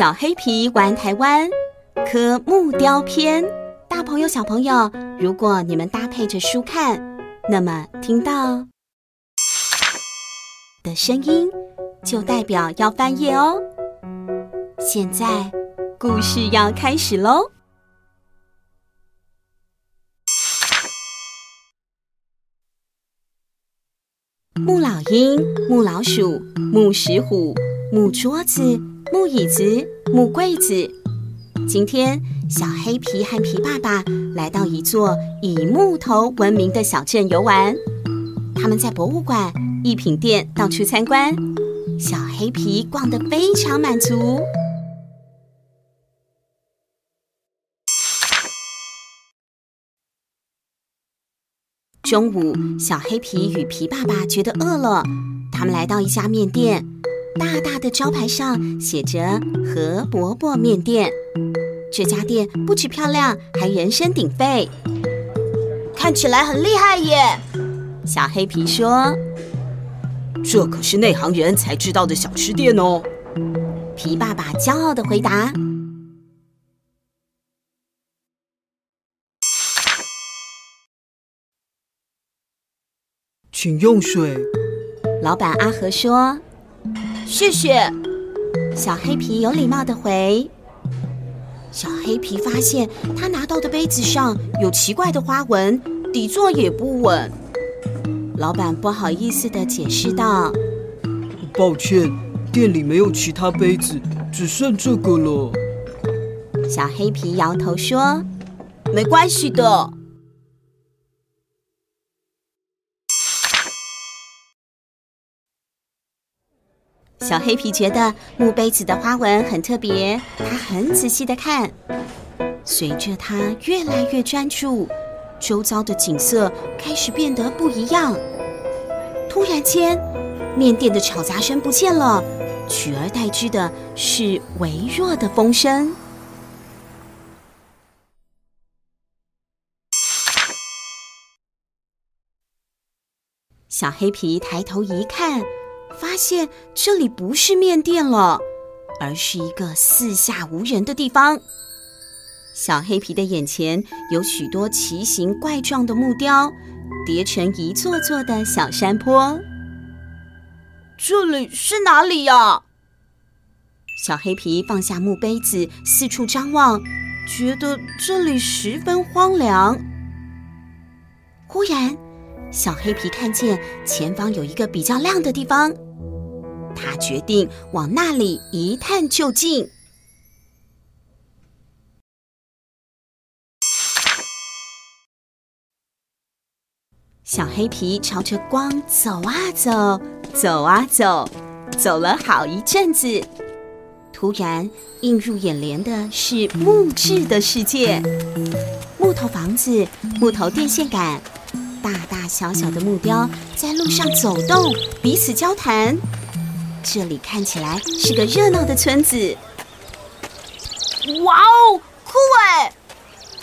小黑皮玩台湾科木雕篇，大朋友小朋友，如果你们搭配着书看，那么听到的声音就代表要翻页哦。现在故事要开始喽！木老鹰、木老鼠、木石虎、木桌子、木椅子、木柜子。今天，小黑皮和皮爸爸来到一座以木头闻名的小镇游玩。他们在博物馆、艺品店到处参观，小黑皮逛得非常满足。中午，小黑皮与皮爸爸觉得饿了，他们来到一家面店，大大的招牌上写着“何伯伯面店”。这家店不止漂亮，还人声鼎沸，看起来很厉害耶。小黑皮说：“这可是内行人才知道的小吃店哦。”皮爸爸骄傲的回答。请用水。老板阿和说：“谢谢。”小黑皮有礼貌的回。小黑皮发现他拿到的杯子上有奇怪的花纹，底座也不稳。老板不好意思的解释道：“抱歉，店里没有其他杯子，只剩这个了。”小黑皮摇头说：“没关系的。”小黑皮觉得木杯子的花纹很特别，他很仔细的看。随着他越来越专注，周遭的景色开始变得不一样。突然间，面店的吵杂声不见了，取而代之的是微弱的风声。小黑皮抬头一看。发现这里不是面店了，而是一个四下无人的地方。小黑皮的眼前有许多奇形怪状的木雕，叠成一座座的小山坡。这里是哪里呀？小黑皮放下木杯子，四处张望，觉得这里十分荒凉。忽然，小黑皮看见前方有一个比较亮的地方，他决定往那里一探究竟。小黑皮朝着光走啊走，走啊走，走了好一阵子。突然，映入眼帘的是木质的世界：木头房子、木头电线杆。大大小小的木雕在路上走动，彼此交谈。这里看起来是个热闹的村子。哇哦，酷哎！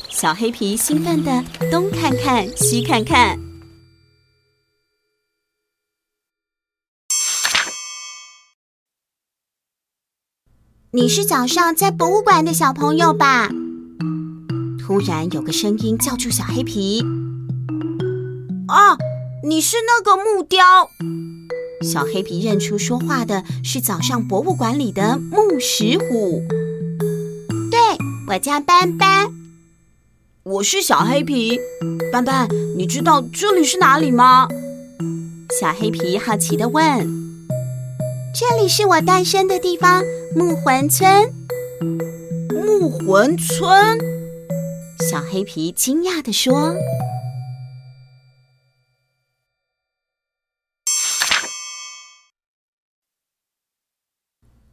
小黑皮兴奋地东看看，西看看。你是早上在博物馆的小朋友吧？突然有个声音叫住小黑皮。啊，你是那个木雕？小黑皮认出说话的是早上博物馆里的木石虎。对，我叫斑斑。我是小黑皮。斑斑，你知道这里是哪里吗？小黑皮好奇的问。这里是我诞生的地方，木魂村。木魂村？小黑皮惊讶的说。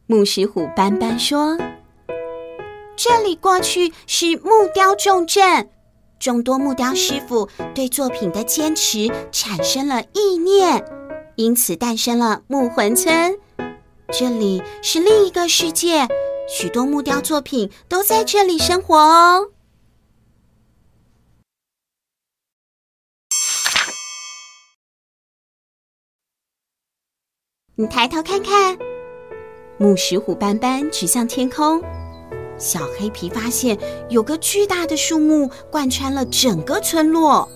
木石虎斑斑说：“这里过去是木雕重镇，众多木雕师傅对作品的坚持产生了意念，因此诞生了木魂村。这里是另一个世界，许多木雕作品都在这里生活哦。你抬头看看。”木石虎斑斑指向天空。小黑皮发现有个巨大的树木贯穿了整个村落。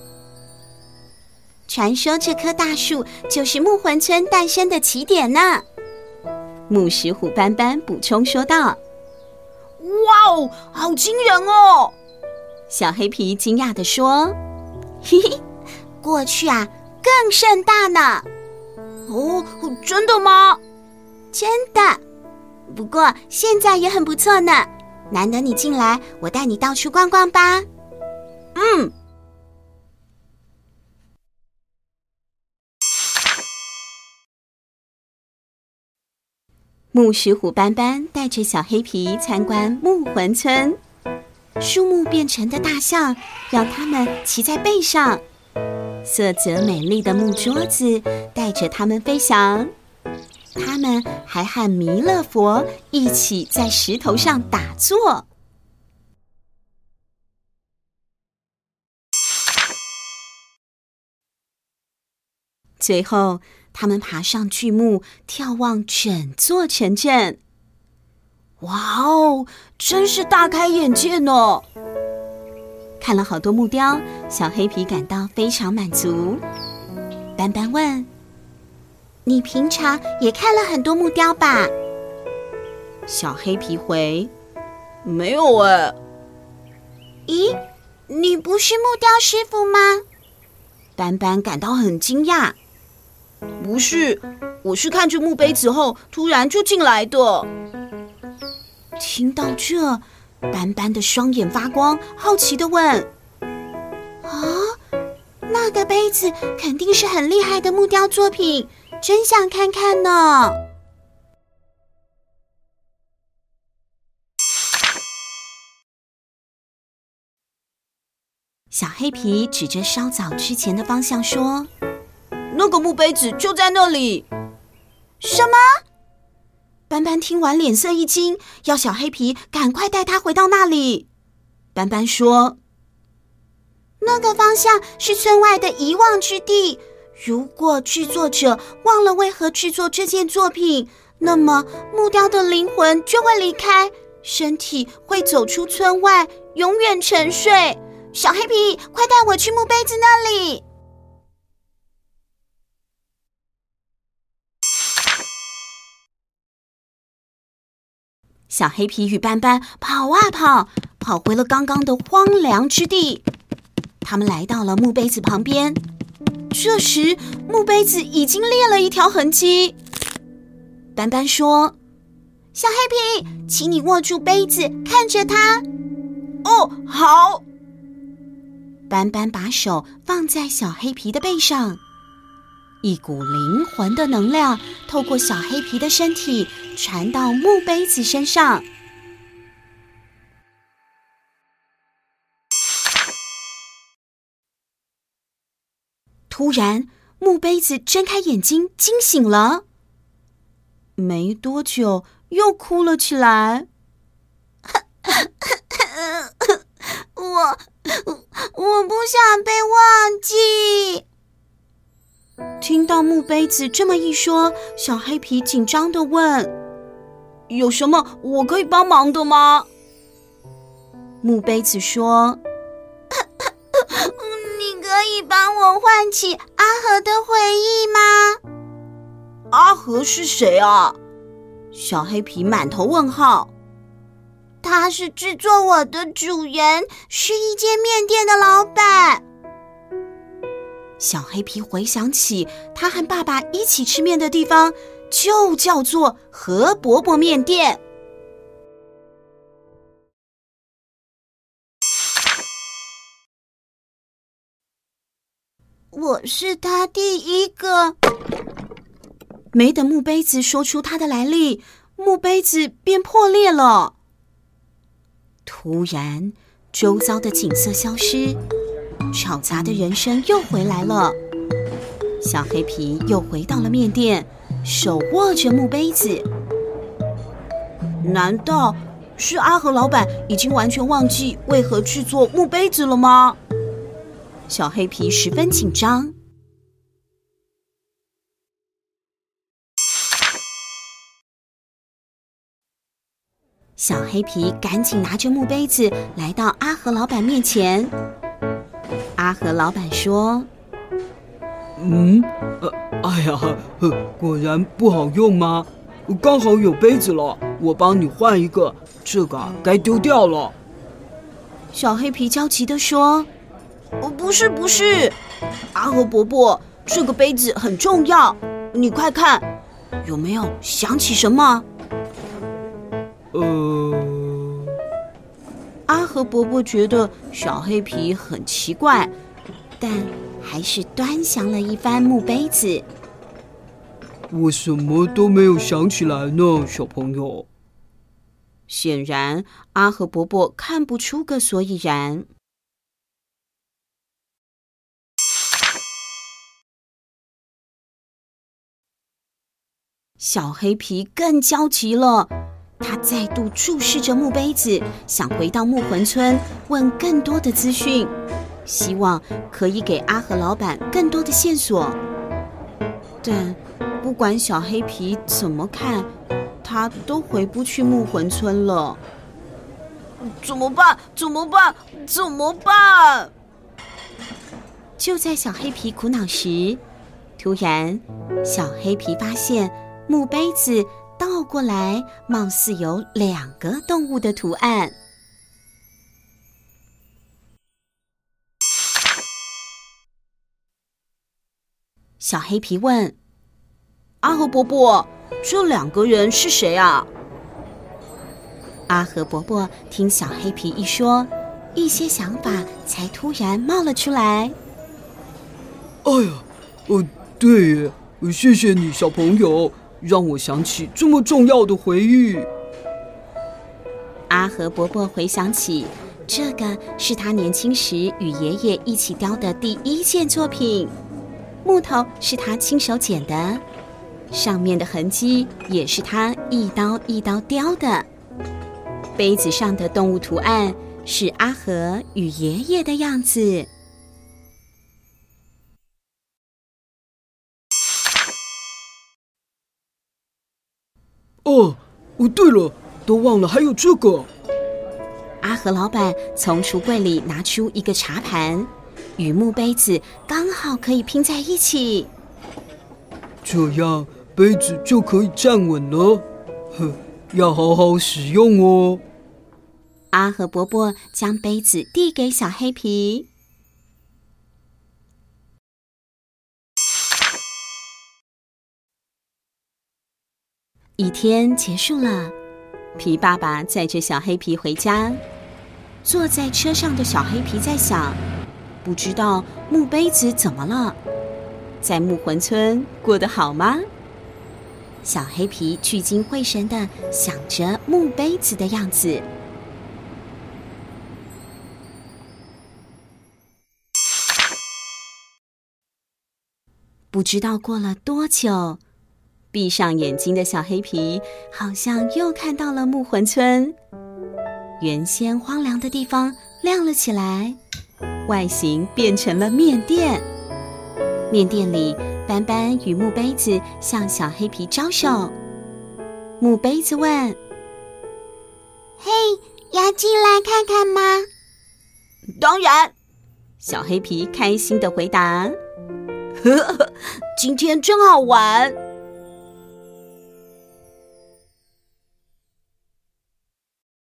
传说这棵大树就是木魂村诞生的起点呢。木石虎斑斑补充说道：“哇哦，好惊人哦！”小黑皮惊讶地说：“嘿嘿，过去啊更盛大呢。”“哦，真的吗？”“真的。不过现在也很不错呢。难得你进来，我带你到处逛逛吧。”“嗯。”木石虎斑斑带着小黑皮参观木魂村，树木变成的大象让他们骑在背上，色泽美丽的木桌子带着他们飞翔，他们还和弥勒佛一起在石头上打坐。最后。他们爬上巨木，眺望整座城镇。哇哦，真是大开眼界呢！看了好多木雕，小黑皮感到非常满足。斑斑问：“你平常也看了很多木雕吧？”小黑皮回：“没有哎。”“咦，你不是木雕师傅吗？”斑斑感到很惊讶。不是，我是看着木杯子后突然就进来的。听到这，斑斑的双眼发光，好奇的问：“啊，那个杯子肯定是很厉害的木雕作品，真想看看呢。”小黑皮指着稍早之前的方向说。那个墓碑子就在那里。什么？斑斑听完脸色一惊，要小黑皮赶快带他回到那里。斑斑说：“那个方向是村外的遗忘之地。如果制作者忘了为何制作这件作品，那么木雕的灵魂就会离开，身体会走出村外，永远沉睡。小黑皮，快带我去木杯子那里。”小黑皮与斑斑跑啊跑，跑回了刚刚的荒凉之地。他们来到了木杯子旁边，这时木杯子已经裂了一条痕迹。斑斑说：“小黑皮，请你握住杯子，看着它。”“哦，好。”斑斑把手放在小黑皮的背上。一股灵魂的能量透过小黑皮的身体传到木杯子身上。突然，木杯子睁开眼睛，惊醒了。没多久，又哭了起来。我我不想被忘记。听到木杯子这么一说，小黑皮紧张的问：“有什么我可以帮忙的吗？”木杯子说：“你可以帮我唤起阿和的回忆吗？”“阿和是谁啊？”小黑皮满头问号。“他是制作我的主人，是一间面店的老板。”小黑皮回想起他和爸爸一起吃面的地方，就叫做何伯伯面店。是他第一个。没等木杯子说出他的来历，木杯子便破裂了。突然，周遭的景色消失。吵杂的人声又回来了，小黑皮又回到了面店，手握着木杯子。难道是阿和老板已经完全忘记为何制作木杯子了吗？小黑皮十分紧张。小黑皮赶紧拿着木杯子来到阿和老板面前。阿和老板说：“嗯，呃，哎呀，呵，果然不好用吗？刚好有杯子了，我帮你换一个。这个啊，该丢掉了。”小黑皮焦急地说：“不是，不是，阿和伯伯，这个杯子很重要，你快看，有没有想起什么？”呃，阿和伯伯觉得小黑皮很奇怪，但还是端详了一番木杯子。我什么都没有想起来呢，小朋友。显然，阿和伯伯看不出个所以然。小黑皮更焦急了。他再度注视着木杯子，想回到木魂村问更多的资讯，希望可以给阿和老板更多的线索。但不管小黑皮怎么看，他都回不去木魂村了。怎么办？怎么办？怎么办？就在小黑皮苦恼时，突然，小黑皮发现木杯子。倒过来，貌似有两个动物的图案。小黑皮问：“阿和伯伯，这两个人是谁啊？”阿和伯伯听小黑皮一说，一些想法才突然冒了出来。哎呀，哦，对，谢谢你，小朋友。让我想起这么重要的回忆。阿和伯伯回想起，这个是他年轻时与爷爷一起雕的第一件作品，木头是他亲手剪的，上面的痕迹也是他一刀一刀雕的。杯子上的动物图案是阿和与爷爷的样子。哦，哦，对了，都忘了还有这个。阿和老板从橱柜里拿出一个茶盘，与木杯子刚好可以拼在一起，这样杯子就可以站稳了。呵，要好好使用哦。阿和伯伯将杯子递给小黑皮。一天结束了，皮爸爸载着小黑皮回家。坐在车上的小黑皮在想：不知道木杯子怎么了？在木魂村过得好吗？小黑皮聚精会神的想着木杯子的样子。不知道过了多久。闭上眼睛的小黑皮好像又看到了木魂村，原先荒凉的地方亮了起来，外形变成了面店。面店里，斑斑与木杯子向小黑皮招手。木杯子问：“嘿，要进来看看吗？”“当然。”小黑皮开心的回答。“呵呵，今天真好玩。”